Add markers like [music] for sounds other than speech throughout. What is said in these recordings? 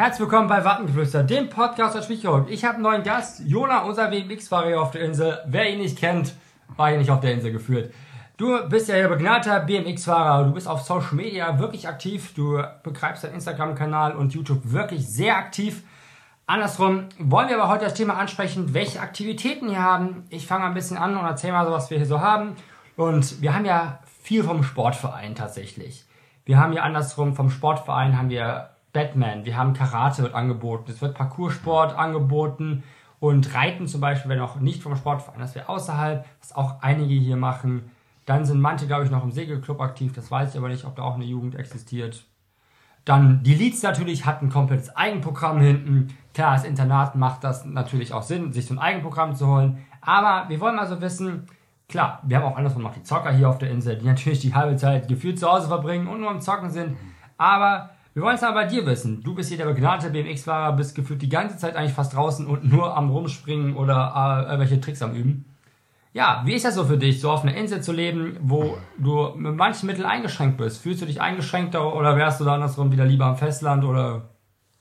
Herzlich willkommen bei Wattengeflüster, dem Podcast aus Schwichhold. Ich habe einen neuen Gast, Jona, unser WMX-Fahrer hier auf der Insel. Wer ihn nicht kennt, war hier nicht auf der Insel geführt. Du bist ja hier begnadeter BMX-Fahrer, du bist auf Social Media wirklich aktiv, du betreibst deinen Instagram-Kanal und YouTube wirklich sehr aktiv. Andersrum wollen wir aber heute das Thema ansprechen, welche Aktivitäten wir haben. Ich fange ein bisschen an und erzähle mal so, was wir hier so haben. Und wir haben ja viel vom Sportverein tatsächlich. Wir haben hier andersrum vom Sportverein haben wir Batman, wir haben Karate wird angeboten, es wird Parcoursport angeboten und Reiten zum Beispiel, wenn auch nicht vom Sportverein, das wäre außerhalb, was auch einige hier machen. Dann sind manche, glaube ich, noch im Segelclub aktiv, das weiß ich aber nicht, ob da auch eine Jugend existiert. Dann die Leads natürlich hat ein komplettes Eigenprogramm hinten. Klar, das Internat macht das natürlich auch Sinn, sich so ein Eigenprogramm zu holen. Aber wir wollen mal so wissen, klar, wir haben auch andersrum noch die Zocker hier auf der Insel, die natürlich die halbe Zeit gefühlt zu Hause verbringen und nur am Zocken sind. Aber wir wollen es aber bei dir wissen. Du bist hier der begnadete BMX-Fahrer, bist gefühlt die ganze Zeit eigentlich fast draußen und nur am Rumspringen oder äh, irgendwelche Tricks am Üben. Ja, wie ist das so für dich, so auf einer Insel zu leben, wo du mit manchen Mitteln eingeschränkt bist? Fühlst du dich eingeschränkter oder wärst du da andersrum wieder lieber am Festland oder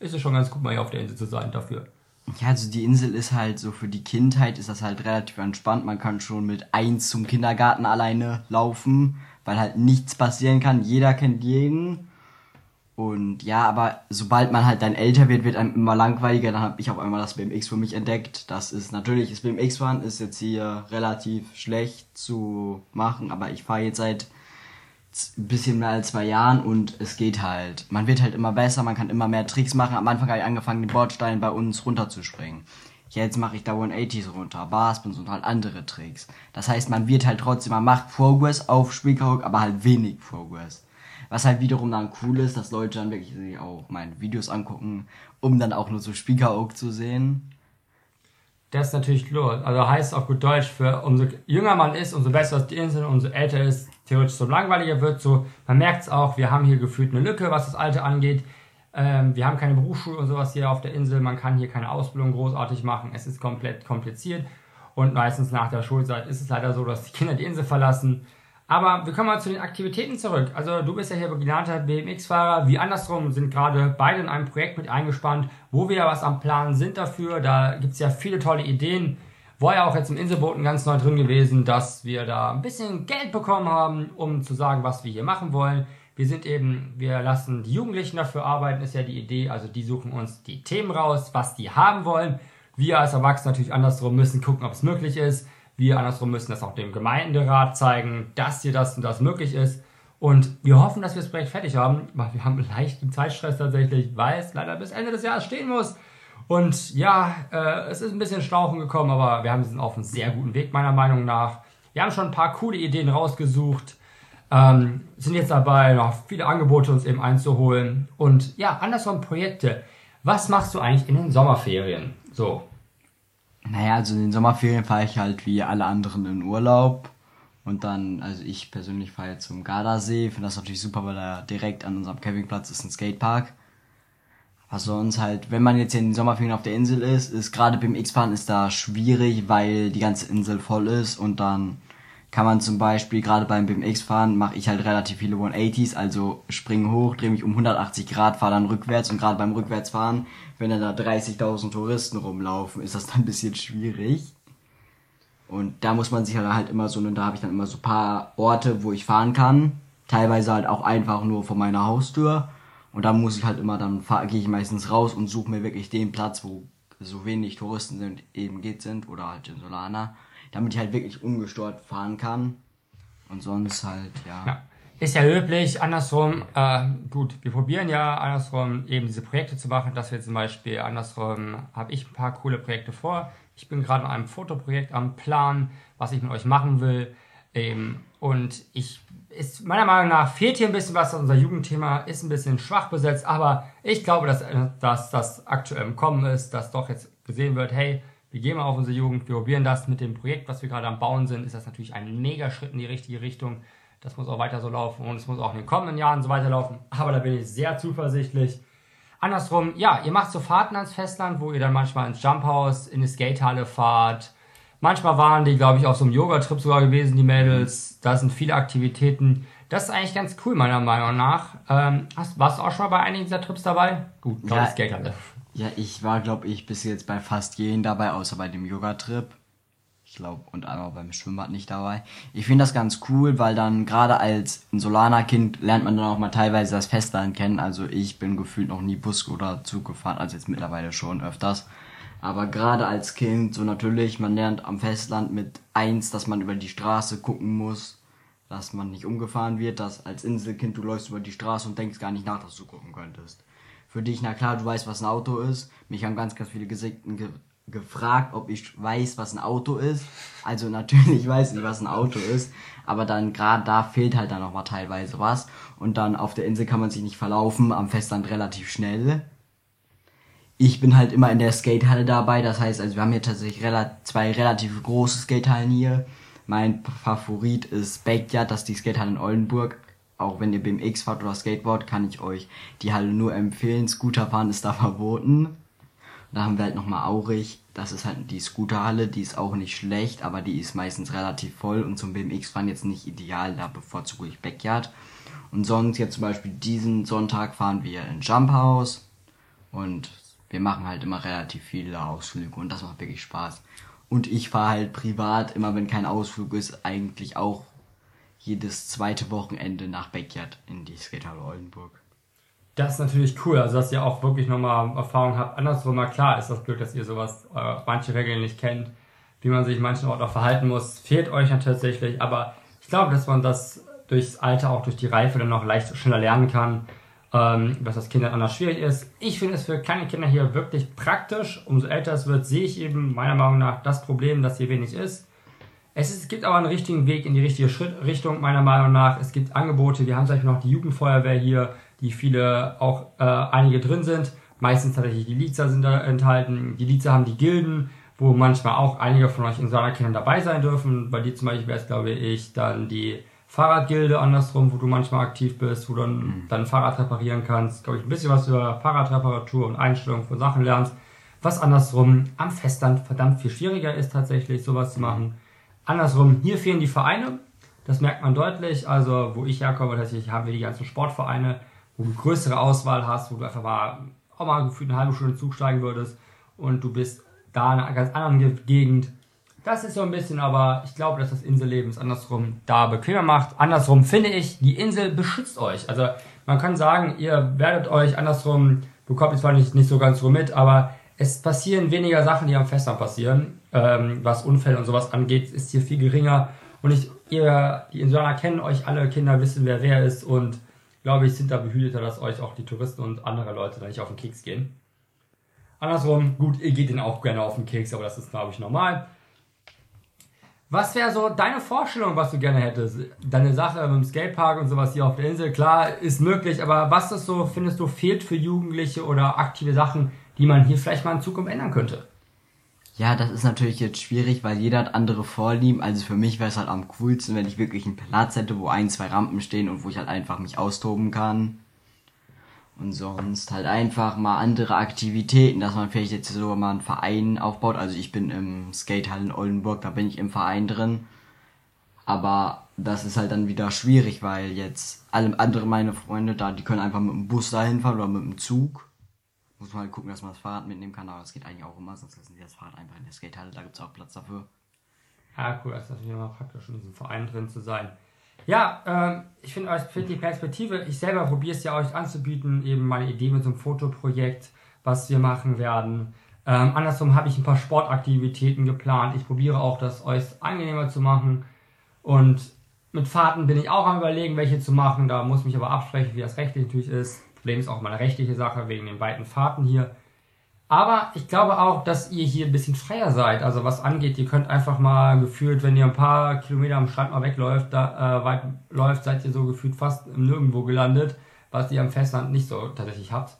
ist es schon ganz gut, mal hier auf der Insel zu sein dafür? Ja, also die Insel ist halt so für die Kindheit ist das halt relativ entspannt. Man kann schon mit eins zum Kindergarten alleine laufen, weil halt nichts passieren kann. Jeder kennt jeden. Und ja, aber sobald man halt dann älter wird, wird einem immer langweiliger. Dann habe ich auf einmal das BMX für mich entdeckt. Das ist natürlich, das BMX-Fahren ist jetzt hier relativ schlecht zu machen, aber ich fahre jetzt seit ein bisschen mehr als zwei Jahren und es geht halt. Man wird halt immer besser, man kann immer mehr Tricks machen. Am Anfang habe ich angefangen, den Bordstein bei uns runterzuspringen. Jetzt mache ich da 180s runter, Barspins und halt andere Tricks. Das heißt, man wird halt trotzdem, man macht Progress auf Speakerhook, aber halt wenig Progress. Was halt wiederum dann cool ist, dass Leute dann wirklich auch meine Videos angucken, um dann auch nur so Speaker Oak zu sehen. Das ist natürlich los. Also heißt auf gut Deutsch, für umso jünger man ist, umso besser ist die Insel, umso älter ist, theoretisch so langweiliger wird. So, man merkt es auch, wir haben hier gefühlt eine Lücke, was das Alter angeht. Ähm, wir haben keine Berufsschule und sowas hier auf der Insel. Man kann hier keine Ausbildung großartig machen. Es ist komplett kompliziert. Und meistens nach der Schulzeit ist es leider so, dass die Kinder die Insel verlassen aber wir kommen mal zu den Aktivitäten zurück. Also du bist ja hier begnadeter BMX-Fahrer. Wie andersrum sind gerade beide in einem Projekt mit eingespannt, wo wir was am Plan sind dafür. Da gibt's ja viele tolle Ideen. War ja auch jetzt im Inselboten ganz neu drin gewesen, dass wir da ein bisschen Geld bekommen haben, um zu sagen, was wir hier machen wollen. Wir sind eben, wir lassen die Jugendlichen dafür arbeiten, ist ja die Idee. Also die suchen uns die Themen raus, was die haben wollen. Wir als Erwachsene natürlich andersrum müssen gucken, ob es möglich ist. Wir andersrum müssen das auch dem Gemeinderat zeigen, dass hier das und das möglich ist. Und wir hoffen, dass wir das Projekt fertig haben, weil wir haben leichten Zeitstress tatsächlich, weil es leider bis Ende des Jahres stehen muss. Und ja, äh, es ist ein bisschen Stauchen gekommen, aber wir haben sind auf einem sehr guten Weg, meiner Meinung nach. Wir haben schon ein paar coole Ideen rausgesucht, ähm, sind jetzt dabei, noch viele Angebote uns eben einzuholen. Und ja, andersrum Projekte. Was machst du eigentlich in den Sommerferien? So, naja, also in den Sommerferien fahre ich halt wie alle anderen in Urlaub. Und dann, also ich persönlich fahre jetzt zum Gardasee. Finde das natürlich super, weil da direkt an unserem Campingplatz ist ein Skatepark. Was sonst halt, wenn man jetzt in den Sommerferien auf der Insel ist, ist gerade beim X-Fahren ist da schwierig, weil die ganze Insel voll ist und dann kann man zum Beispiel gerade beim BMX fahren, mache ich halt relativ viele 180s, also springe hoch, drehe mich um 180 Grad, fahre dann rückwärts und gerade beim Rückwärtsfahren, wenn dann da 30.000 Touristen rumlaufen, ist das dann ein bisschen schwierig. Und da muss man sich halt immer so, und da habe ich dann immer so paar Orte, wo ich fahren kann. Teilweise halt auch einfach nur vor meiner Haustür. Und da muss ich halt immer, dann gehe ich meistens raus und suche mir wirklich den Platz, wo so wenig Touristen sind, eben geht sind, oder halt in Solana damit ich halt wirklich ungestört fahren kann. Und sonst halt, ja. ja. Ist ja löblich, andersrum, äh, gut, wir probieren ja andersrum eben diese Projekte zu machen, dass wir zum Beispiel andersrum, habe ich ein paar coole Projekte vor. Ich bin gerade an einem Fotoprojekt am Plan, was ich mit euch machen will. Ähm, und ich, ist, meiner Meinung nach fehlt hier ein bisschen was, unser Jugendthema ist ein bisschen schwach besetzt, aber ich glaube, dass, dass das aktuell im Kommen ist, dass doch jetzt gesehen wird, hey, wir gehen mal auf unsere Jugend, wir probieren das mit dem Projekt, was wir gerade am Bauen sind, ist das natürlich ein mega Schritt in die richtige Richtung. Das muss auch weiter so laufen und es muss auch in den kommenden Jahren so weiterlaufen. Aber da bin ich sehr zuversichtlich. Andersrum, ja, ihr macht so Fahrten ans Festland, wo ihr dann manchmal ins Jumphouse, in die Skatehalle fahrt. Manchmal waren die, glaube ich, auf so einem Yoga-Trip sogar gewesen, die Mädels. Da sind viele Aktivitäten. Das ist eigentlich ganz cool, meiner Meinung nach. Ähm, hast, warst du auch schon mal bei einigen dieser Trips dabei? Gut, Ja. ja. Skaterhalle. Ja, ich war, glaube ich, bis jetzt bei fast jedem dabei, außer bei dem Yoga-Trip. Ich glaube, und einmal beim Schwimmbad nicht dabei. Ich finde das ganz cool, weil dann gerade als Insulaner-Kind lernt man dann auch mal teilweise das Festland kennen. Also ich bin gefühlt noch nie Bus oder Zug gefahren, also jetzt mittlerweile schon öfters. Aber gerade als Kind, so natürlich, man lernt am Festland mit eins, dass man über die Straße gucken muss, dass man nicht umgefahren wird, dass als Inselkind du läufst über die Straße und denkst gar nicht nach, dass du gucken könntest. Für dich, na klar, du weißt, was ein Auto ist. Mich haben ganz, ganz viele Gesekten ge gefragt, ob ich weiß, was ein Auto ist. Also [laughs] natürlich weiß ich, was ein Auto ist, aber dann gerade da fehlt halt dann nochmal teilweise was. Und dann auf der Insel kann man sich nicht verlaufen, am Festland relativ schnell. Ich bin halt immer in der Skatehalle dabei, das heißt, also wir haben hier tatsächlich rela zwei relativ große Skatehallen hier. Mein Favorit ist Backyard, das ist die Skatehalle in Oldenburg. Auch wenn ihr BMX fahrt oder Skateboard, kann ich euch die Halle nur empfehlen. Scooterfahren ist da [laughs] verboten. Da haben wir halt nochmal Aurich. Das ist halt die Scooterhalle, die ist auch nicht schlecht, aber die ist meistens relativ voll und zum BMX-Fahren jetzt nicht ideal, da bevorzuge ich Backyard. Und sonst jetzt zum Beispiel diesen Sonntag fahren wir in Jump House und wir machen halt immer relativ viele Ausflüge und das macht wirklich Spaß. Und ich fahre halt privat, immer wenn kein Ausflug ist, eigentlich auch jedes zweite Wochenende nach Backyard in die Skatehalle Oldenburg. Das ist natürlich cool, also dass ihr auch wirklich nochmal Erfahrung habt. Andersrum, mal klar ist das Glück, dass ihr sowas, äh, manche Regeln nicht kennt, wie man sich manchen Orten auch verhalten muss, fehlt euch ja tatsächlich, aber ich glaube, dass man das durchs Alter, auch durch die Reife dann noch leicht schneller lernen kann, ähm, dass das Kindern anders schwierig ist. Ich finde es für kleine Kinder hier wirklich praktisch. Umso älter es wird, sehe ich eben meiner Meinung nach das Problem, dass hier wenig ist. Es, ist, es gibt aber einen richtigen Weg in die richtige Schritt, Richtung, meiner Meinung nach. Es gibt Angebote. Wir haben zum Beispiel noch die Jugendfeuerwehr hier, die viele auch äh, einige drin sind. Meistens tatsächlich die Lizer sind da enthalten. Die Lizer haben die Gilden, wo manchmal auch einige von euch in seiner Kindern dabei sein dürfen. Bei dir zum Beispiel wäre es, glaube ich, dann die Fahrradgilde andersrum, wo du manchmal aktiv bist, wo du dann dein Fahrrad reparieren kannst. Glaube ich, ein bisschen was über Fahrradreparatur und Einstellung von Sachen lernst. Was andersrum am Festland verdammt viel schwieriger ist, tatsächlich sowas zu machen. Andersrum, hier fehlen die Vereine. Das merkt man deutlich. Also, wo ich herkomme, tatsächlich haben wir die ganzen Sportvereine, wo du größere Auswahl hast, wo du einfach mal auch mal gefühlt eine halbe Stunde Zug steigen würdest und du bist da in einer ganz anderen Ge- Gegend. Das ist so ein bisschen, aber ich glaube, dass das Inselleben es andersrum da bequemer macht. Andersrum finde ich, die Insel beschützt euch. Also man kann sagen, ihr werdet euch andersrum, bekommt ihr zwar nicht, nicht so ganz so mit, aber es passieren weniger Sachen, die am Festland passieren. Ähm, was Unfälle und sowas angeht, ist hier viel geringer. Und ich, ihr, die Insulaner kennen euch alle, Kinder wissen, wer wer ist und glaube ich, sind da behüteter, dass euch auch die Touristen und andere Leute da nicht auf den Keks gehen. Andersrum, gut, ihr geht ihnen auch gerne auf den Keks, aber das ist, glaube ich, normal. Was wäre so deine Vorstellung, was du gerne hättest? Deine Sache mit dem Skatepark und sowas hier auf der Insel, klar, ist möglich, aber was ist so, findest du, fehlt für Jugendliche oder aktive Sachen, die man hier vielleicht mal in Zukunft ändern könnte? Ja, das ist natürlich jetzt schwierig, weil jeder hat andere Vorlieben. Also für mich wäre es halt am coolsten, wenn ich wirklich einen Platz hätte, wo ein, zwei Rampen stehen und wo ich halt einfach mich austoben kann. Und sonst halt einfach mal andere Aktivitäten, dass man vielleicht jetzt sogar mal einen Verein aufbaut. Also ich bin im Skatehall in Oldenburg, da bin ich im Verein drin. Aber das ist halt dann wieder schwierig, weil jetzt alle andere meine Freunde da, die können einfach mit dem Bus dahin fahren oder mit dem Zug. Muss man halt gucken, dass man das Fahrrad mitnehmen kann, aber das geht eigentlich auch immer, sonst lassen die das Fahrrad einfach in der Skatehalle, da gibt's auch Platz dafür. Ja, cool, das ist natürlich immer praktisch, in diesem Verein drin zu sein. Ja, ähm, ich finde für die Perspektive, ich selber probiere es ja euch anzubieten, eben meine Idee mit so einem Fotoprojekt, was wir machen werden. Ähm, andersrum habe ich ein paar Sportaktivitäten geplant. Ich probiere auch, das euch angenehmer zu machen. Und mit Fahrten bin ich auch am überlegen, welche zu machen. Da muss ich mich aber absprechen, wie das rechtlich natürlich ist. Problem ist auch meine rechtliche Sache wegen den weiten Fahrten hier. Aber ich glaube auch, dass ihr hier ein bisschen freier seid. Also was angeht, ihr könnt einfach mal gefühlt, wenn ihr ein paar Kilometer am Strand mal wegläuft, da, äh, weit läuft, seid ihr so gefühlt fast Nirgendwo gelandet, was ihr am Festland nicht so tatsächlich habt.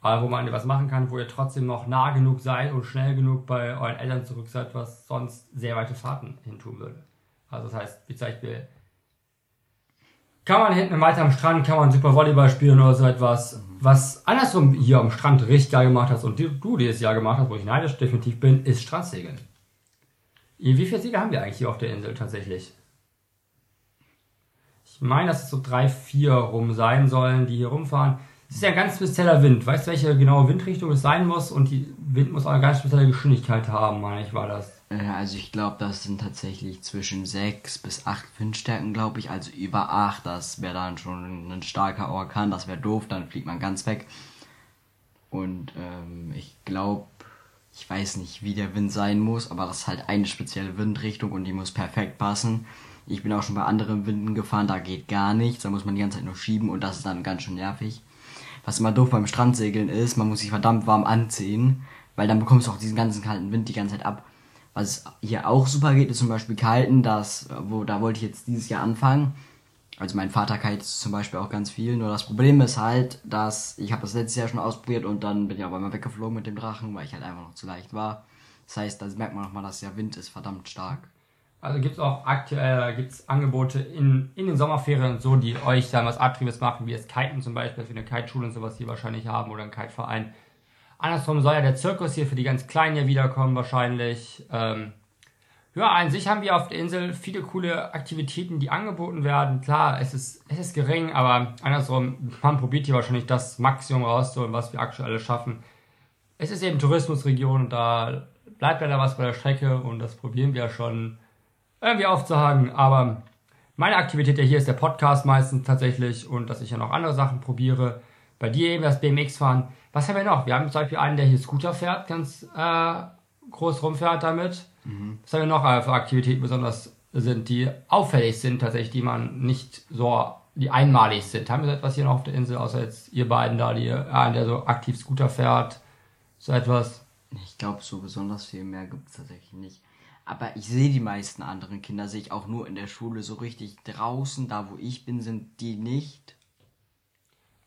Aber wo man was machen kann, wo ihr trotzdem noch nah genug seid und schnell genug bei euren Eltern zurück seid, was sonst sehr weite Fahrten hintun würde. Also das heißt, wie zum Beispiel, kann man hinten weiter am Strand, kann man super Volleyball spielen oder so etwas. Was andersrum hier am Strand richtig geil gemacht hast und du, dieses Jahr gemacht hast, wo ich neidisch definitiv bin, ist Strandsegeln. Wie viele Segel haben wir eigentlich hier auf der Insel tatsächlich? Ich meine, dass es so drei, vier rum sein sollen, die hier rumfahren. Es ist ja ein ganz spezieller Wind. Weißt du, welche genaue Windrichtung es sein muss? Und die Wind muss auch eine ganz spezielle Geschwindigkeit haben, meine ich, war das. Äh, Also ich glaube, das sind tatsächlich zwischen 6 bis 8 Windstärken, glaube ich. Also über 8, das wäre dann schon ein starker Orkan, das wäre doof, dann fliegt man ganz weg. Und ähm, ich glaube, ich weiß nicht, wie der Wind sein muss, aber das ist halt eine spezielle Windrichtung und die muss perfekt passen. Ich bin auch schon bei anderen Winden gefahren, da geht gar nichts, da muss man die ganze Zeit nur schieben und das ist dann ganz schön nervig. Was immer doof beim Strandsegeln ist, man muss sich verdammt warm anziehen, weil dann bekommst du auch diesen ganzen kalten Wind die ganze Zeit ab. Was hier auch super geht, ist zum Beispiel Kiten, das, wo, da wollte ich jetzt dieses Jahr anfangen. Also mein Vater kitet zum Beispiel auch ganz viel. Nur das Problem ist halt, dass ich habe das letztes Jahr schon ausprobiert und dann bin ich aber mal weggeflogen mit dem Drachen, weil ich halt einfach noch zu leicht war. Das heißt, da merkt man nochmal, dass der Wind ist verdammt stark. Also gibt es auch aktuell gibt's Angebote in, in den Sommerferien und so, die euch dann was Abtriebes machen, wie das Kiten zum Beispiel, wir eine Kiteschule und sowas hier wahrscheinlich haben oder einen Kiteverein. Andersrum soll ja der Zirkus hier für die ganz Kleinen hier wiederkommen wahrscheinlich. Ähm, ja, an sich haben wir auf der Insel viele coole Aktivitäten, die angeboten werden. Klar, es ist, es ist gering, aber andersrum, man probiert hier wahrscheinlich das Maximum rauszuholen, was wir aktuell alles schaffen. Es ist eben Tourismusregion und da bleibt leider was bei der Strecke und das probieren wir schon irgendwie aufzuhaken. Aber meine Aktivität ja hier ist der Podcast meistens tatsächlich und dass ich ja noch andere Sachen probiere. Bei dir eben das BMX-Fahren. Was haben wir noch? Wir haben zum Beispiel einen, der hier Scooter fährt, ganz äh, groß rumfährt damit. Was haben wir noch äh, für Aktivitäten besonders sind, die auffällig sind tatsächlich, die man nicht so, die einmalig sind? Haben wir so etwas hier noch auf der Insel, außer jetzt ihr beiden da, die, äh, der so aktiv Scooter fährt? So etwas? Ich glaube, so besonders viel mehr gibt es tatsächlich nicht. Aber ich sehe die meisten anderen Kinder, sehe ich auch nur in der Schule so richtig draußen. Da, wo ich bin, sind die nicht.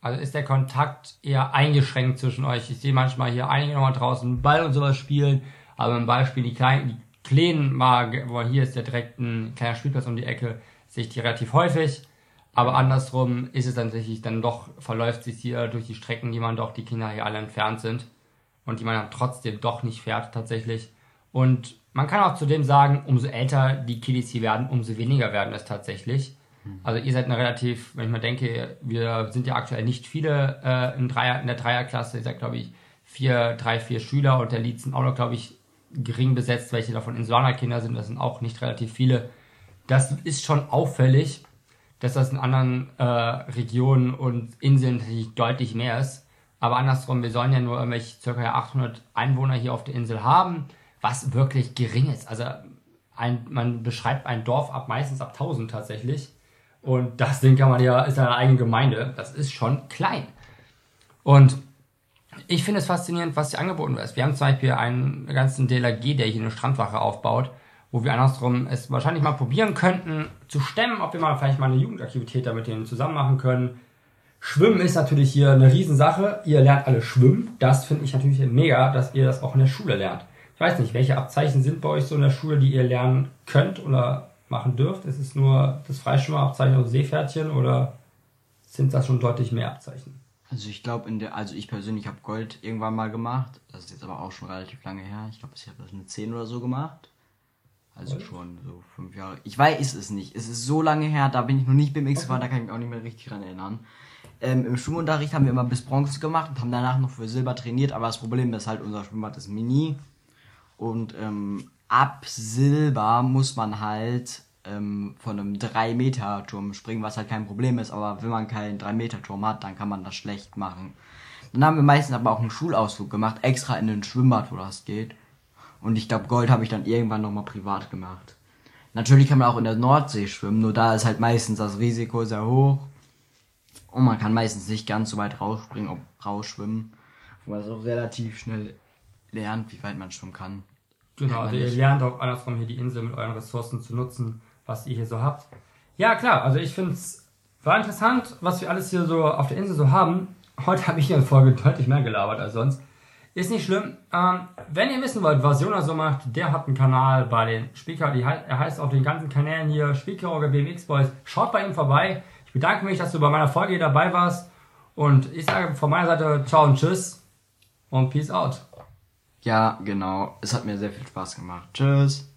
Also ist der Kontakt eher eingeschränkt zwischen euch. Ich sehe manchmal hier einige nochmal draußen Ball und sowas spielen, aber im Beispiel die kleinen, die kleinen mal, wo hier ist ja direkt ein kleiner Spielplatz um die Ecke, sehe ich die relativ häufig. Aber andersrum ist es tatsächlich dann doch, verläuft sich hier durch die Strecken, die man doch, die Kinder hier alle entfernt sind und die man dann trotzdem doch nicht fährt tatsächlich. Und man kann auch zudem sagen, umso älter die Kiddies hier werden, umso weniger werden es tatsächlich. Also ihr seid eine relativ, wenn ich mal denke, wir sind ja aktuell nicht viele äh, in, Dreier, in der Dreierklasse, ihr seid glaube ich vier, drei, vier Schüler und der Lied sind auch noch glaube ich gering besetzt, welche davon Insulanerkinder sind, das sind auch nicht relativ viele. Das ist schon auffällig, dass das in anderen äh, Regionen und Inseln deutlich mehr ist. Aber andersrum, wir sollen ja nur irgendwelche ca. 800 Einwohner hier auf der Insel haben, was wirklich gering ist. Also ein, man beschreibt ein Dorf ab meistens ab 1000 tatsächlich. Und das Ding kann man ja, ist eine eigene Gemeinde. Das ist schon klein. Und ich finde es faszinierend, was hier angeboten wird. Wir haben zum Beispiel einen ganzen DLRG, der hier eine Strandwache aufbaut, wo wir andersrum es wahrscheinlich mal probieren könnten, zu stemmen, ob wir mal vielleicht mal eine Jugendaktivität da mit denen zusammen machen können. Schwimmen ist natürlich hier eine Riesensache. Ihr lernt alle schwimmen. Das finde ich natürlich mega, dass ihr das auch in der Schule lernt. Ich weiß nicht, welche Abzeichen sind bei euch so in der Schule, die ihr lernen könnt oder machen dürft? Ist es nur das Freischwimmerabzeichen und Seepferdchen oder sind das schon deutlich mehr Abzeichen? Also ich glaube, in der, also ich persönlich habe Gold irgendwann mal gemacht. Das ist jetzt aber auch schon relativ lange her. Ich glaube, ich habe das mit 10 oder so gemacht. Also Gold? schon so fünf Jahre. Ich weiß es nicht. Es ist so lange her, da bin ich noch nicht BMX gefahren, da kann ich mich auch nicht mehr richtig dran erinnern. Ähm, Im Schwimmunterricht haben wir immer bis Bronze gemacht und haben danach noch für Silber trainiert, aber das Problem ist halt, unser Schwimmbad ist mini. Und ähm, ab Silber muss man halt ähm, von einem 3-Meter-Turm springen, was halt kein Problem ist, aber wenn man keinen 3-Meter-Turm hat, dann kann man das schlecht machen. Dann haben wir meistens aber auch einen Schulausflug gemacht, extra in ein Schwimmbad, wo das geht. Und ich glaube, Gold habe ich dann irgendwann nochmal privat gemacht. Natürlich kann man auch in der Nordsee schwimmen, nur da ist halt meistens das Risiko sehr hoch. Und man kann meistens nicht ganz so weit rausspringen, ob rausschwimmen. Wo man es auch relativ schnell lernt, wie weit man schwimmen kann. Genau, also ihr lernt auch andersrum hier die Insel mit euren Ressourcen zu nutzen, was ihr hier so habt. Ja, klar, also ich finde es war interessant, was wir alles hier so auf der Insel so haben. Heute [laughs] habe ich in der Folge deutlich mehr gelabert als sonst. Ist nicht schlimm. Ähm, wenn ihr wissen wollt, was Jonas so macht, der hat einen Kanal bei den Speaker, die, er heißt auf den ganzen Kanälen hier Speaker oder BMX Boys. Schaut bei ihm vorbei. Ich bedanke mich, dass du bei meiner Folge hier dabei warst. Und ich sage von meiner Seite ciao und tschüss und peace out. Ja, genau. Es hat mir sehr viel Spaß gemacht. Tschüss.